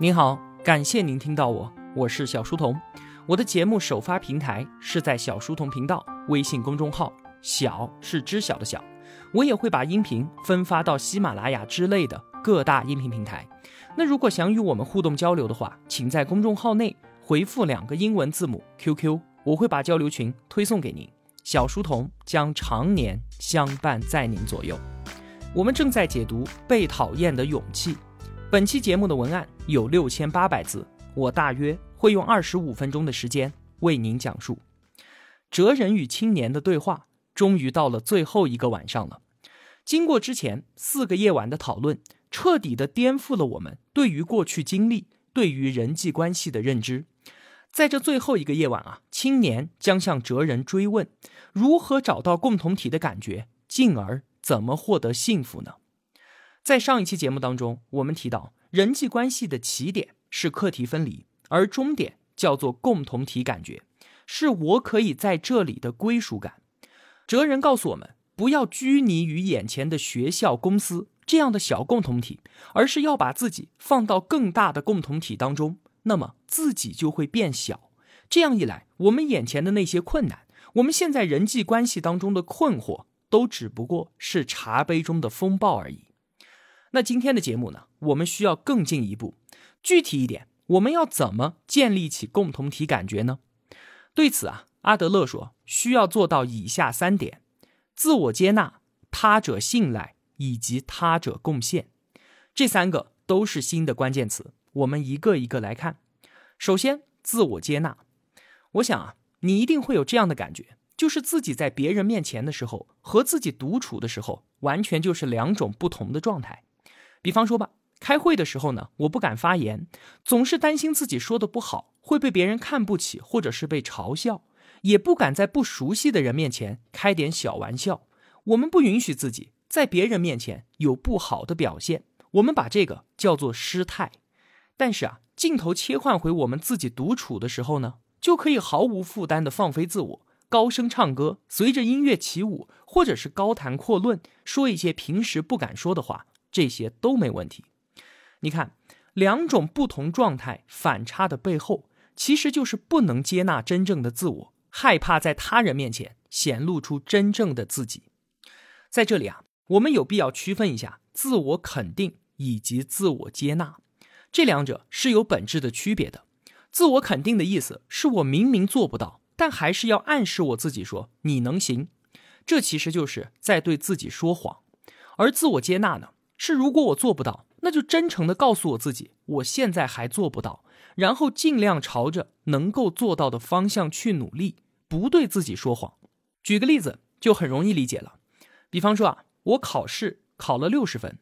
您好，感谢您听到我，我是小书童。我的节目首发平台是在小书童频道微信公众号，小是知晓的小。我也会把音频分发到喜马拉雅之类的各大音频平台。那如果想与我们互动交流的话，请在公众号内回复两个英文字母 QQ，我会把交流群推送给您。小书童将常年相伴在您左右。我们正在解读《被讨厌的勇气》。本期节目的文案有六千八百字，我大约会用二十五分钟的时间为您讲述。哲人与青年的对话终于到了最后一个晚上了。经过之前四个夜晚的讨论，彻底的颠覆了我们对于过去经历、对于人际关系的认知。在这最后一个夜晚啊，青年将向哲人追问：如何找到共同体的感觉，进而怎么获得幸福呢？在上一期节目当中，我们提到人际关系的起点是课题分离，而终点叫做共同体感觉，是我可以在这里的归属感。哲人告诉我们，不要拘泥于眼前的学校、公司这样的小共同体，而是要把自己放到更大的共同体当中，那么自己就会变小。这样一来，我们眼前的那些困难，我们现在人际关系当中的困惑，都只不过是茶杯中的风暴而已。那今天的节目呢，我们需要更进一步，具体一点，我们要怎么建立起共同体感觉呢？对此啊，阿德勒说，需要做到以下三点：自我接纳、他者信赖以及他者贡献。这三个都是新的关键词，我们一个一个来看。首先，自我接纳。我想啊，你一定会有这样的感觉，就是自己在别人面前的时候和自己独处的时候，完全就是两种不同的状态。比方说吧，开会的时候呢，我不敢发言，总是担心自己说的不好会被别人看不起，或者是被嘲笑，也不敢在不熟悉的人面前开点小玩笑。我们不允许自己在别人面前有不好的表现，我们把这个叫做失态。但是啊，镜头切换回我们自己独处的时候呢，就可以毫无负担的放飞自我，高声唱歌，随着音乐起舞，或者是高谈阔论，说一些平时不敢说的话。这些都没问题。你看，两种不同状态反差的背后，其实就是不能接纳真正的自我，害怕在他人面前显露出真正的自己。在这里啊，我们有必要区分一下自我肯定以及自我接纳，这两者是有本质的区别的。自我肯定的意思是我明明做不到，但还是要暗示我自己说你能行，这其实就是在对自己说谎。而自我接纳呢？是，如果我做不到，那就真诚的告诉我自己，我现在还做不到，然后尽量朝着能够做到的方向去努力，不对自己说谎。举个例子就很容易理解了，比方说啊，我考试考了六十分，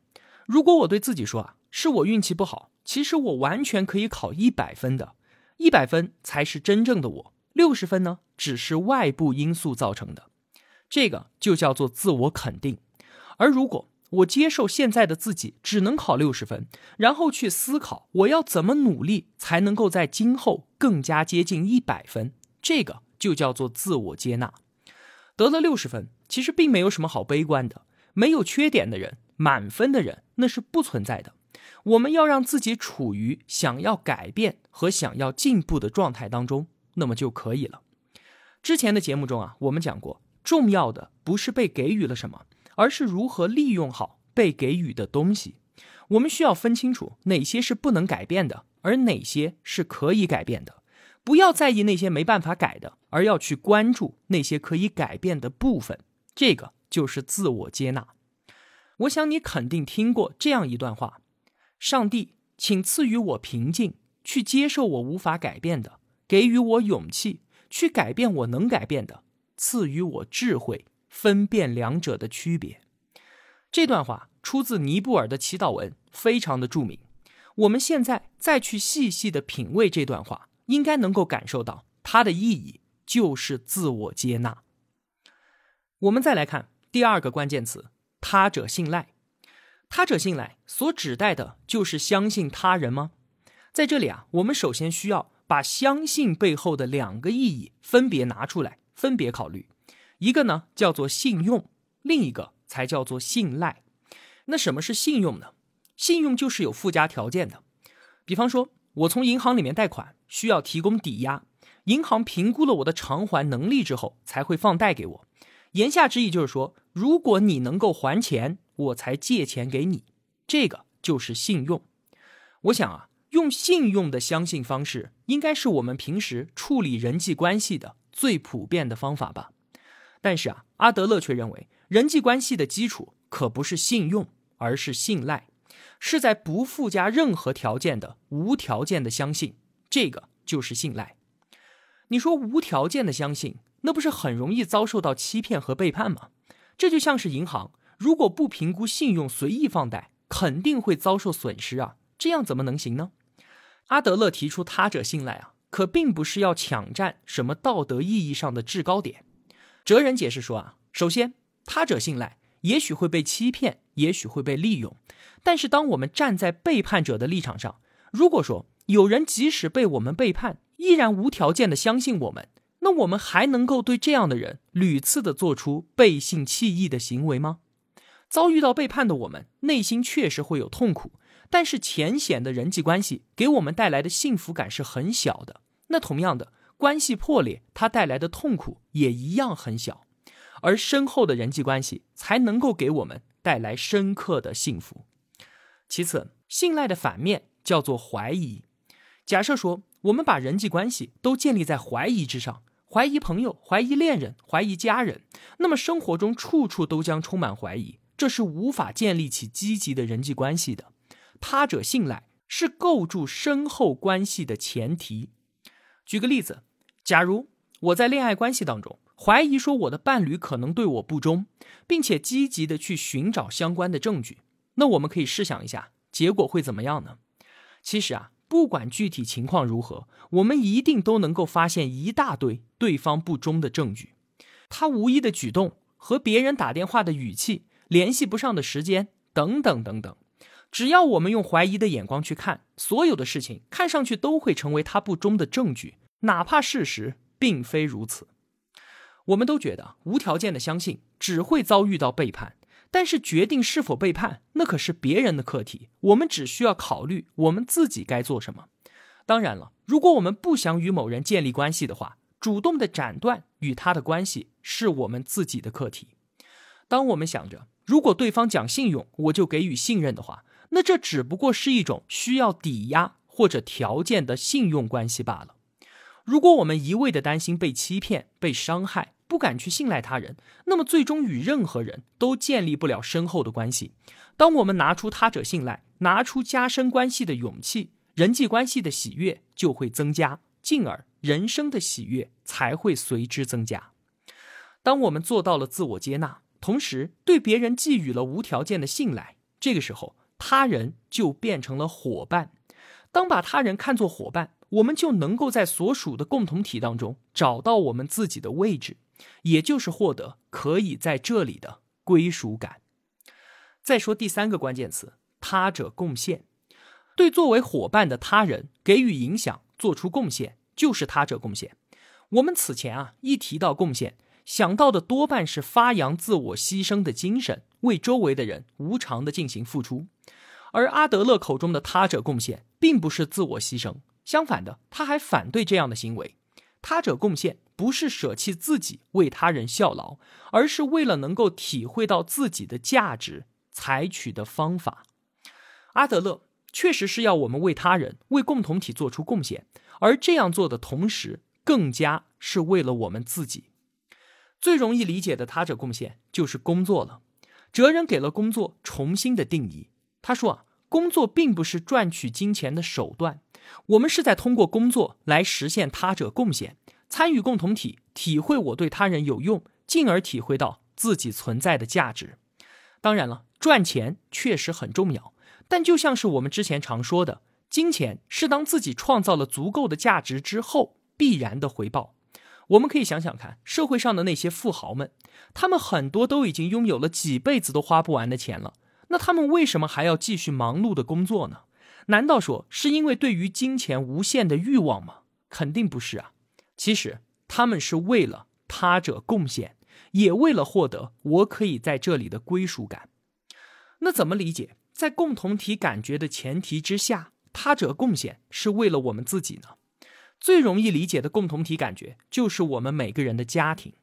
如果我对自己说啊，是我运气不好，其实我完全可以考一百分的，一百分才是真正的我，六十分呢只是外部因素造成的，这个就叫做自我肯定。而如果我接受现在的自己只能考六十分，然后去思考我要怎么努力才能够在今后更加接近一百分。这个就叫做自我接纳。得了六十分，其实并没有什么好悲观的。没有缺点的人，满分的人那是不存在的。我们要让自己处于想要改变和想要进步的状态当中，那么就可以了。之前的节目中啊，我们讲过，重要的不是被给予了什么。而是如何利用好被给予的东西，我们需要分清楚哪些是不能改变的，而哪些是可以改变的。不要在意那些没办法改的，而要去关注那些可以改变的部分。这个就是自我接纳。我想你肯定听过这样一段话：上帝，请赐予我平静，去接受我无法改变的；给予我勇气，去改变我能改变的；赐予我智慧。分辨两者的区别，这段话出自尼布尔的祈祷文，非常的著名。我们现在再去细细的品味这段话，应该能够感受到它的意义就是自我接纳。我们再来看第二个关键词：他者信赖。他者信赖所指代的就是相信他人吗？在这里啊，我们首先需要把相信背后的两个意义分别拿出来，分别考虑。一个呢叫做信用，另一个才叫做信赖。那什么是信用呢？信用就是有附加条件的。比方说，我从银行里面贷款，需要提供抵押，银行评估了我的偿还能力之后，才会放贷给我。言下之意就是说，如果你能够还钱，我才借钱给你。这个就是信用。我想啊，用信用的相信方式，应该是我们平时处理人际关系的最普遍的方法吧。但是啊，阿德勒却认为，人际关系的基础可不是信用，而是信赖。是在不附加任何条件的无条件的相信，这个就是信赖。你说无条件的相信，那不是很容易遭受到欺骗和背叛吗？这就像是银行如果不评估信用随意放贷，肯定会遭受损失啊！这样怎么能行呢？阿德勒提出他者信赖啊，可并不是要抢占什么道德意义上的制高点。哲人解释说啊，首先他者信赖也许会被欺骗，也许会被利用。但是，当我们站在背叛者的立场上，如果说有人即使被我们背叛，依然无条件的相信我们，那我们还能够对这样的人屡次的做出背信弃义的行为吗？遭遇到背叛的我们，内心确实会有痛苦，但是浅显的人际关系给我们带来的幸福感是很小的。那同样的，关系破裂它带来的痛苦也一样很小，而深厚的人际关系才能够给我们带来深刻的幸福。其次，信赖的反面叫做怀疑。假设说，我们把人际关系都建立在怀疑之上，怀疑朋友，怀疑恋人，怀疑家人，那么生活中处处都将充满怀疑，这是无法建立起积极的人际关系的。他者信赖是构筑深厚关系的前提。举个例子，假如我在恋爱关系当中怀疑说我的伴侣可能对我不忠，并且积极的去寻找相关的证据。那我们可以试想一下，结果会怎么样呢？其实啊，不管具体情况如何，我们一定都能够发现一大堆对方不忠的证据。他无意的举动和别人打电话的语气、联系不上的时间等等等等，只要我们用怀疑的眼光去看，所有的事情看上去都会成为他不忠的证据，哪怕事实并非如此。我们都觉得无条件的相信只会遭遇到背叛。但是决定是否背叛，那可是别人的课题。我们只需要考虑我们自己该做什么。当然了，如果我们不想与某人建立关系的话，主动的斩断与他的关系是我们自己的课题。当我们想着如果对方讲信用，我就给予信任的话，那这只不过是一种需要抵押或者条件的信用关系罢了。如果我们一味的担心被欺骗、被伤害，不敢去信赖他人，那么最终与任何人都建立不了深厚的关系。当我们拿出他者信赖，拿出加深关系的勇气，人际关系的喜悦就会增加，进而人生的喜悦才会随之增加。当我们做到了自我接纳，同时对别人寄予了无条件的信赖，这个时候他人就变成了伙伴。当把他人看作伙伴，我们就能够在所属的共同体当中找到我们自己的位置。也就是获得可以在这里的归属感。再说第三个关键词，他者贡献，对作为伙伴的他人给予影响、做出贡献，就是他者贡献。我们此前啊一提到贡献，想到的多半是发扬自我牺牲的精神，为周围的人无偿的进行付出。而阿德勒口中的他者贡献，并不是自我牺牲，相反的，他还反对这样的行为。他者贡献。不是舍弃自己为他人效劳，而是为了能够体会到自己的价值采取的方法。阿德勒确实是要我们为他人、为共同体做出贡献，而这样做的同时，更加是为了我们自己。最容易理解的他者贡献就是工作了。哲人给了工作重新的定义，他说啊，工作并不是赚取金钱的手段，我们是在通过工作来实现他者贡献。参与共同体，体会我对他人有用，进而体会到自己存在的价值。当然了，赚钱确实很重要，但就像是我们之前常说的，金钱是当自己创造了足够的价值之后必然的回报。我们可以想想看，社会上的那些富豪们，他们很多都已经拥有了几辈子都花不完的钱了，那他们为什么还要继续忙碌的工作呢？难道说是因为对于金钱无限的欲望吗？肯定不是啊。其实他们是为了他者贡献，也为了获得我可以在这里的归属感。那怎么理解？在共同体感觉的前提之下，他者贡献是为了我们自己呢？最容易理解的共同体感觉就是我们每个人的家庭。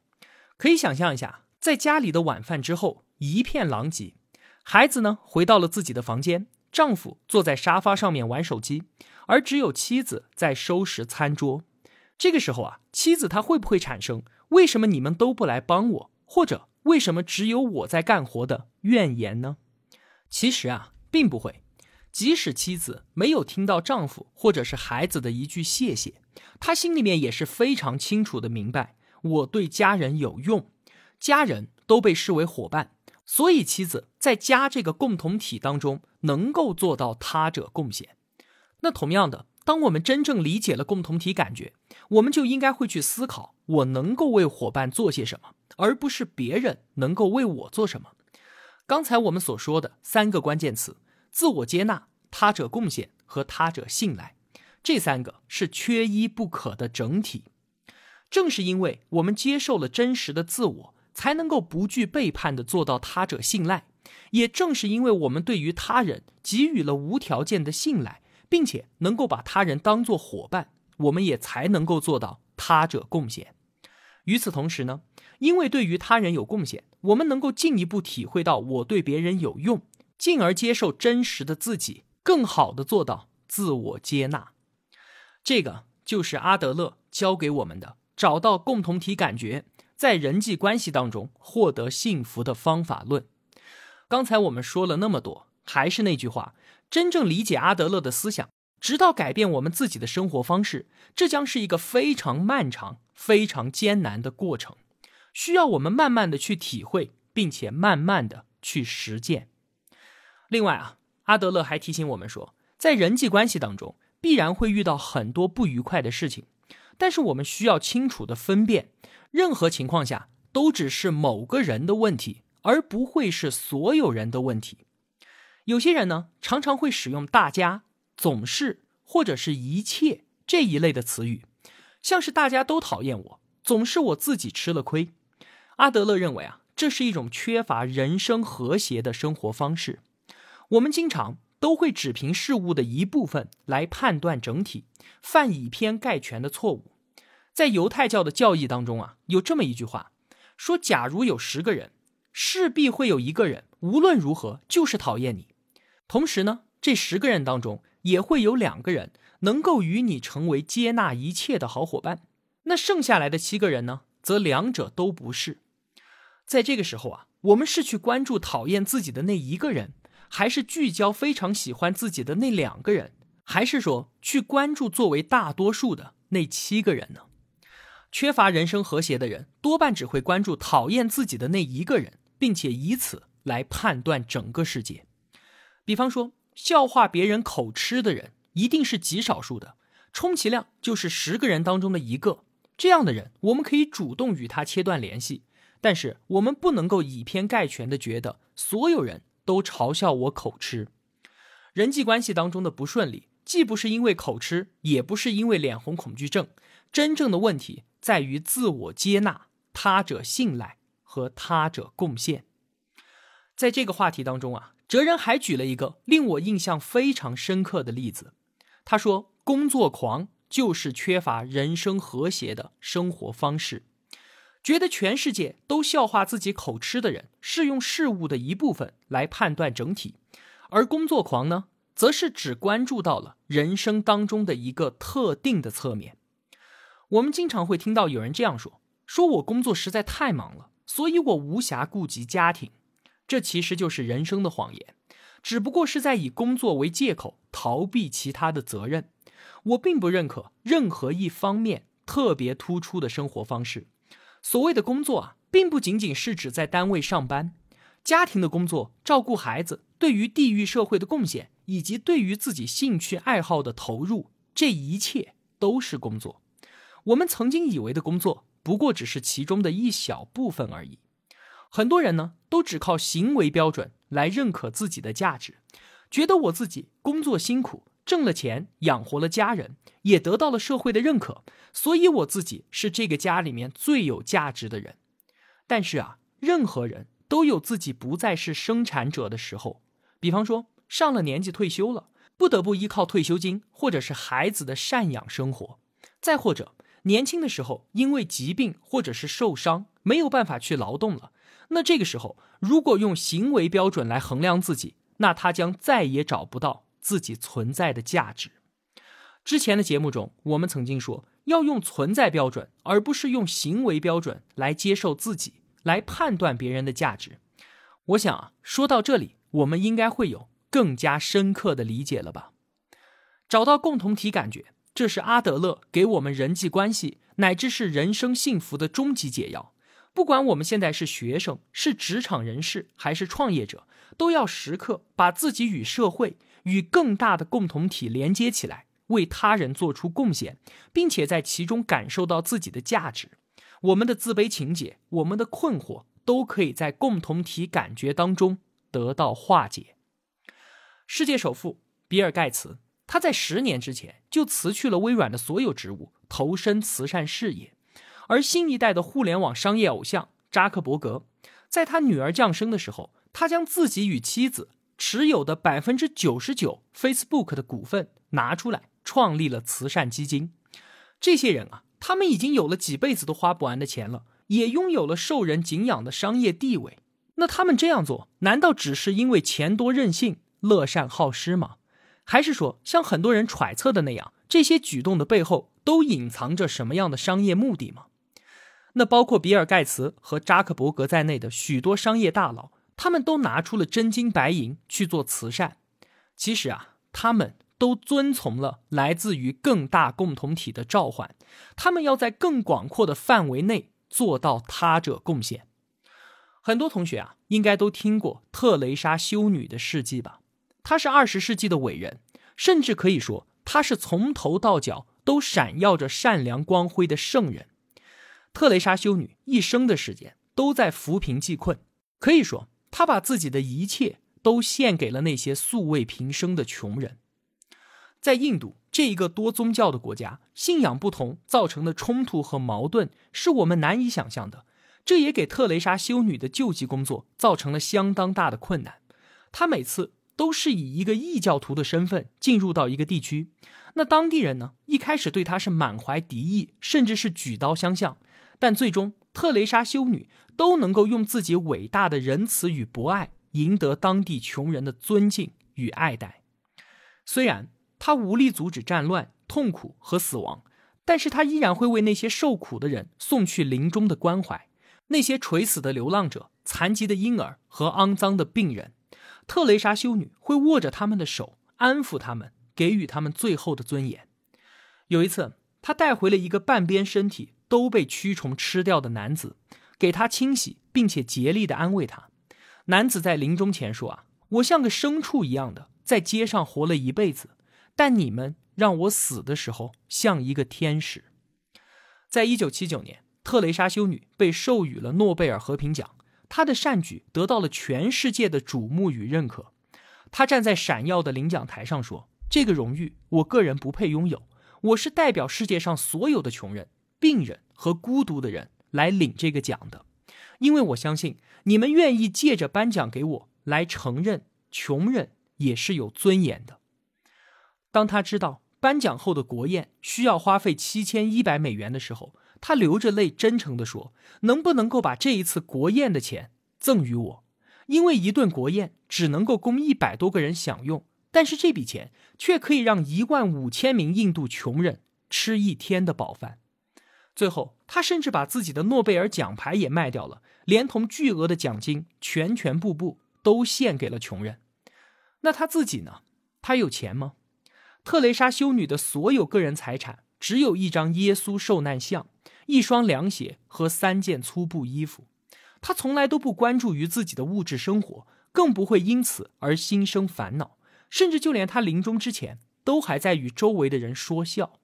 可以想象一下，在家里的晚饭之后一片狼藉，孩子呢回到了自己的房间，丈夫坐在沙发上面玩手机，而只有妻子在收拾餐桌。这个时候啊，妻子她会不会产生为什么你们都不来帮我，或者为什么只有我在干活的怨言呢？其实啊，并不会。即使妻子没有听到丈夫或者是孩子的一句谢谢，她心里面也是非常清楚的明白，我对家人有用，家人都被视为伙伴，所以妻子在家这个共同体当中能够做到他者贡献。那同样的。当我们真正理解了共同体感觉，我们就应该会去思考：我能够为伙伴做些什么，而不是别人能够为我做什么。刚才我们所说的三个关键词：自我接纳、他者贡献和他者信赖，这三个是缺一不可的整体。正是因为我们接受了真实的自我，才能够不惧背叛的做到他者信赖。也正是因为我们对于他人给予了无条件的信赖。并且能够把他人当作伙伴，我们也才能够做到他者贡献。与此同时呢，因为对于他人有贡献，我们能够进一步体会到我对别人有用，进而接受真实的自己，更好的做到自我接纳。这个就是阿德勒教给我们的找到共同体感觉，在人际关系当中获得幸福的方法论。刚才我们说了那么多，还是那句话。真正理解阿德勒的思想，直到改变我们自己的生活方式，这将是一个非常漫长、非常艰难的过程，需要我们慢慢的去体会，并且慢慢的去实践。另外啊，阿德勒还提醒我们说，在人际关系当中，必然会遇到很多不愉快的事情，但是我们需要清楚的分辨，任何情况下都只是某个人的问题，而不会是所有人的问题。有些人呢，常常会使用“大家”“总是”或者是一切这一类的词语，像是大家都讨厌我，总是我自己吃了亏。阿德勒认为啊，这是一种缺乏人生和谐的生活方式。我们经常都会只凭事物的一部分来判断整体，犯以偏概全的错误。在犹太教的教义当中啊，有这么一句话，说：假如有十个人，势必会有一个人无论如何就是讨厌你。同时呢，这十个人当中也会有两个人能够与你成为接纳一切的好伙伴，那剩下来的七个人呢，则两者都不是。在这个时候啊，我们是去关注讨厌自己的那一个人，还是聚焦非常喜欢自己的那两个人，还是说去关注作为大多数的那七个人呢？缺乏人生和谐的人，多半只会关注讨厌自己的那一个人，并且以此来判断整个世界。比方说，笑话别人口吃的人一定是极少数的，充其量就是十个人当中的一个。这样的人，我们可以主动与他切断联系，但是我们不能够以偏概全的觉得所有人都嘲笑我口吃。人际关系当中的不顺利，既不是因为口吃，也不是因为脸红恐惧症，真正的问题在于自我接纳、他者信赖和他者贡献。在这个话题当中啊。哲人还举了一个令我印象非常深刻的例子，他说：“工作狂就是缺乏人生和谐的生活方式，觉得全世界都笑话自己口吃的人，是用事物的一部分来判断整体；而工作狂呢，则是只关注到了人生当中的一个特定的侧面。我们经常会听到有人这样说：说我工作实在太忙了，所以我无暇顾及家庭。”这其实就是人生的谎言，只不过是在以工作为借口逃避其他的责任。我并不认可任何一方面特别突出的生活方式。所谓的工作啊，并不仅仅是指在单位上班，家庭的工作、照顾孩子、对于地域社会的贡献，以及对于自己兴趣爱好的投入，这一切都是工作。我们曾经以为的工作，不过只是其中的一小部分而已。很多人呢，都只靠行为标准来认可自己的价值，觉得我自己工作辛苦，挣了钱，养活了家人，也得到了社会的认可，所以我自己是这个家里面最有价值的人。但是啊，任何人都有自己不再是生产者的时候，比方说上了年纪退休了，不得不依靠退休金或者是孩子的赡养生活，再或者年轻的时候因为疾病或者是受伤没有办法去劳动了，那这个时候如果用行为标准来衡量自己，那他将再也找不到自己存在的价值。之前的节目中，我们曾经说要用存在标准，而不是用行为标准来接受自己，来判断别人的价值。我想啊，说到这里，我们应该会有更加深刻的理解了吧？找到共同体感觉，这是阿德勒给我们人际关系乃至是人生幸福的终极解药。不管我们现在是学生、是职场人士还是创业者，都要时刻把自己与社会、与更大的共同体连接起来。为他人做出贡献，并且在其中感受到自己的价值，我们的自卑情结、我们的困惑，都可以在共同体感觉当中得到化解。世界首富比尔·盖茨，他在十年之前就辞去了微软的所有职务，投身慈善事业。而新一代的互联网商业偶像扎克伯格，在他女儿降生的时候，他将自己与妻子持有的百分之九十九 Facebook 的股份拿出来。创立了慈善基金，这些人啊，他们已经有了几辈子都花不完的钱了，也拥有了受人敬仰的商业地位。那他们这样做，难道只是因为钱多任性、乐善好施吗？还是说，像很多人揣测的那样，这些举动的背后都隐藏着什么样的商业目的吗？那包括比尔·盖茨和扎克伯格在内的许多商业大佬，他们都拿出了真金白银去做慈善。其实啊，他们。都遵从了来自于更大共同体的召唤，他们要在更广阔的范围内做到他者贡献。很多同学啊，应该都听过特蕾莎修女的事迹吧？她是二十世纪的伟人，甚至可以说她是从头到脚都闪耀着善良光辉的圣人。特蕾莎修女一生的时间都在扶贫济困，可以说她把自己的一切都献给了那些素未平生的穷人。在印度这一个多宗教的国家，信仰不同造成的冲突和矛盾是我们难以想象的。这也给特蕾莎修女的救济工作造成了相当大的困难。她每次都是以一个异教徒的身份进入到一个地区，那当地人呢，一开始对他是满怀敌意，甚至是举刀相向。但最终，特蕾莎修女都能够用自己伟大的仁慈与博爱，赢得当地穷人的尊敬与爱戴。虽然。他无力阻止战乱、痛苦和死亡，但是他依然会为那些受苦的人送去临终的关怀。那些垂死的流浪者、残疾的婴儿和肮脏的病人，特蕾莎修女会握着他们的手，安抚他们，给予他们最后的尊严。有一次，她带回了一个半边身体都被蛆虫吃掉的男子，给他清洗，并且竭力的安慰他。男子在临终前说：“啊，我像个牲畜一样的在街上活了一辈子。”但你们让我死的时候像一个天使。在一九七九年，特蕾莎修女被授予了诺贝尔和平奖，他的善举得到了全世界的瞩目与认可。他站在闪耀的领奖台上说：“这个荣誉，我个人不配拥有。我是代表世界上所有的穷人、病人和孤独的人来领这个奖的，因为我相信你们愿意借着颁奖给我来承认，穷人也是有尊严的。”当他知道颁奖后的国宴需要花费七千一百美元的时候，他流着泪，真诚地说：“能不能够把这一次国宴的钱赠予我？因为一顿国宴只能够供一百多个人享用，但是这笔钱却可以让一万五千名印度穷人吃一天的饱饭。”最后，他甚至把自己的诺贝尔奖牌也卖掉了，连同巨额的奖金，全全部部都献给了穷人。那他自己呢？他有钱吗？特蕾莎修女的所有个人财产只有一张耶稣受难像、一双凉鞋和三件粗布衣服。她从来都不关注于自己的物质生活，更不会因此而心生烦恼。甚至就连她临终之前，都还在与周围的人说笑。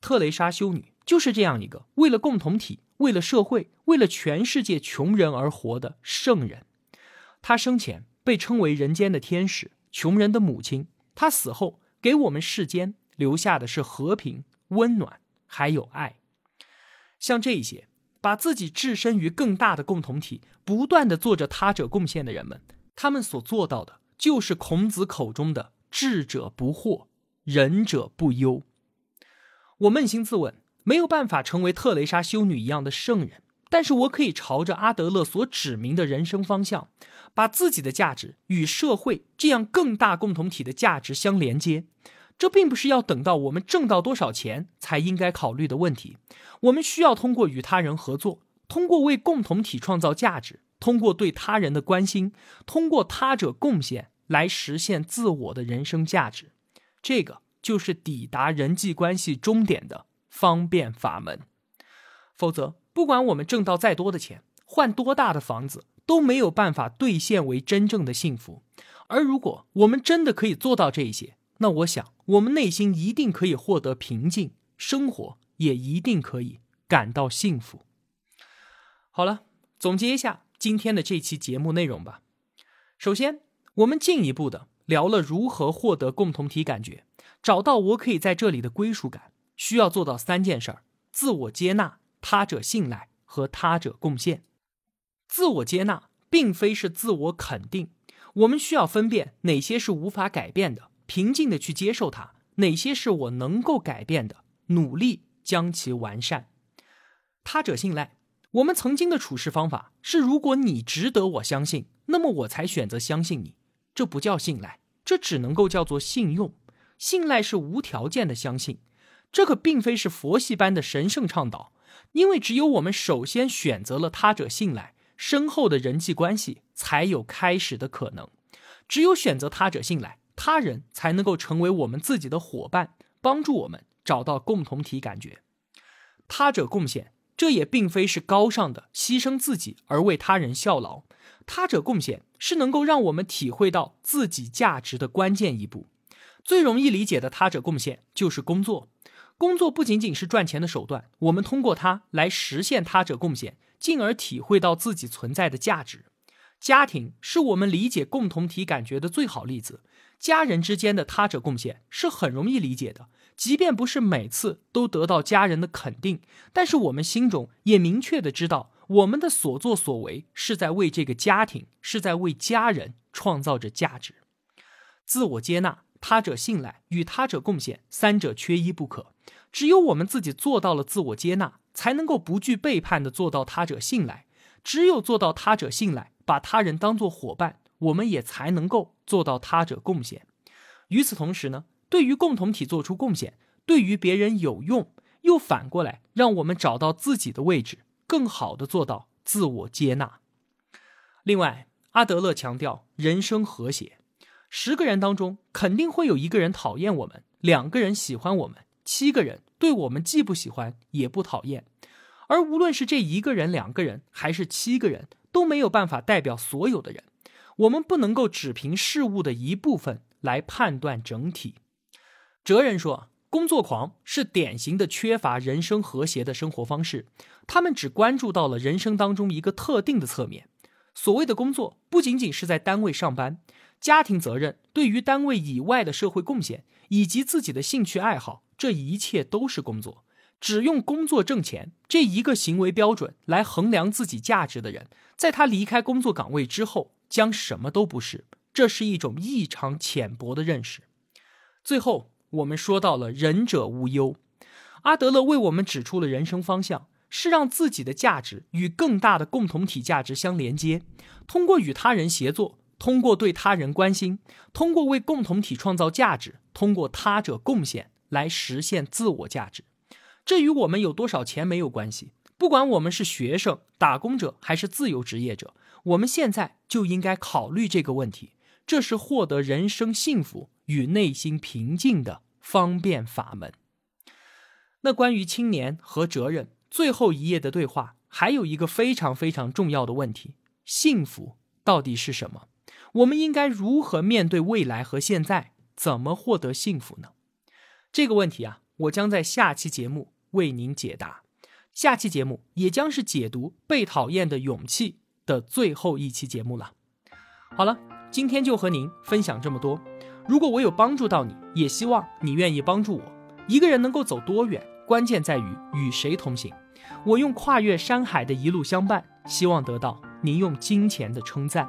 特蕾莎修女就是这样一个为了共同体、为了社会、为了全世界穷人而活的圣人。她生前被称为人间的天使、穷人的母亲。她死后。给我们世间留下的是和平、温暖，还有爱。像这些把自己置身于更大的共同体，不断的做着他者贡献的人们，他们所做到的，就是孔子口中的“智者不惑，仁者不忧。我扪心自问，没有办法成为特蕾莎修女一样的圣人，但是我可以朝着阿德勒所指明的人生方向，把自己的价值与社会这样更大共同体的价值相连接。这并不是要等到我们挣到多少钱才应该考虑的问题。我们需要通过与他人合作，通过为共同体创造价值，通过对他人的关心，通过他者贡献来实现自我的人生价值。这个就是抵达人际关系终点的方便法门。否则，不管我们挣到再多的钱，换多大的房子，都没有办法兑现为真正的幸福。而如果我们真的可以做到这一些，那我想，我们内心一定可以获得平静，生活也一定可以感到幸福。好了，总结一下今天的这期节目内容吧。首先，我们进一步的聊了如何获得共同体感觉，找到我可以在这里的归属感，需要做到三件事儿：自我接纳、他者信赖和他者贡献。自我接纳并非是自我肯定，我们需要分辨哪些是无法改变的。平静的去接受它，哪些是我能够改变的，努力将其完善。他者信赖，我们曾经的处事方法是：如果你值得我相信，那么我才选择相信你。这不叫信赖，这只能够叫做信用。信赖是无条件的相信，这可并非是佛系般的神圣倡导。因为只有我们首先选择了他者信赖，深厚的人际关系才有开始的可能。只有选择他者信赖。他人才能够成为我们自己的伙伴，帮助我们找到共同体感觉。他者贡献，这也并非是高尚的牺牲自己而为他人效劳。他者贡献是能够让我们体会到自己价值的关键一步。最容易理解的他者贡献就是工作。工作不仅仅是赚钱的手段，我们通过它来实现他者贡献，进而体会到自己存在的价值。家庭是我们理解共同体感觉的最好例子。家人之间的他者贡献是很容易理解的，即便不是每次都得到家人的肯定，但是我们心中也明确的知道，我们的所作所为是在为这个家庭，是在为家人创造着价值。自我接纳、他者信赖与他者贡献三者缺一不可。只有我们自己做到了自我接纳，才能够不惧背叛的做到他者信赖。只有做到他者信赖，把他人当做伙伴。我们也才能够做到他者贡献。与此同时呢，对于共同体做出贡献，对于别人有用，又反过来让我们找到自己的位置，更好的做到自我接纳。另外，阿德勒强调人生和谐，十个人当中肯定会有一个人讨厌我们，两个人喜欢我们，七个人对我们既不喜欢也不讨厌。而无论是这一个人、两个人，还是七个人，都没有办法代表所有的人。我们不能够只凭事物的一部分来判断整体。哲人说，工作狂是典型的缺乏人生和谐的生活方式。他们只关注到了人生当中一个特定的侧面。所谓的工作，不仅仅是在单位上班，家庭责任、对于单位以外的社会贡献，以及自己的兴趣爱好，这一切都是工作。只用工作挣钱这一个行为标准来衡量自己价值的人，在他离开工作岗位之后。将什么都不是，这是一种异常浅薄的认识。最后，我们说到了仁者无忧。阿德勒为我们指出了人生方向，是让自己的价值与更大的共同体价值相连接，通过与他人协作，通过对他人关心，通过为共同体创造价值，通过他者贡献来实现自我价值。这与我们有多少钱没有关系。不管我们是学生、打工者还是自由职业者。我们现在就应该考虑这个问题，这是获得人生幸福与内心平静的方便法门。那关于青年和哲人最后一页的对话，还有一个非常非常重要的问题：幸福到底是什么？我们应该如何面对未来和现在？怎么获得幸福呢？这个问题啊，我将在下期节目为您解答。下期节目也将是解读《被讨厌的勇气》。的最后一期节目了。好了，今天就和您分享这么多。如果我有帮助到你，也希望你愿意帮助我。一个人能够走多远，关键在于与谁同行。我用跨越山海的一路相伴，希望得到您用金钱的称赞。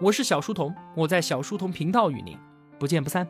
我是小书童，我在小书童频道与您不见不散。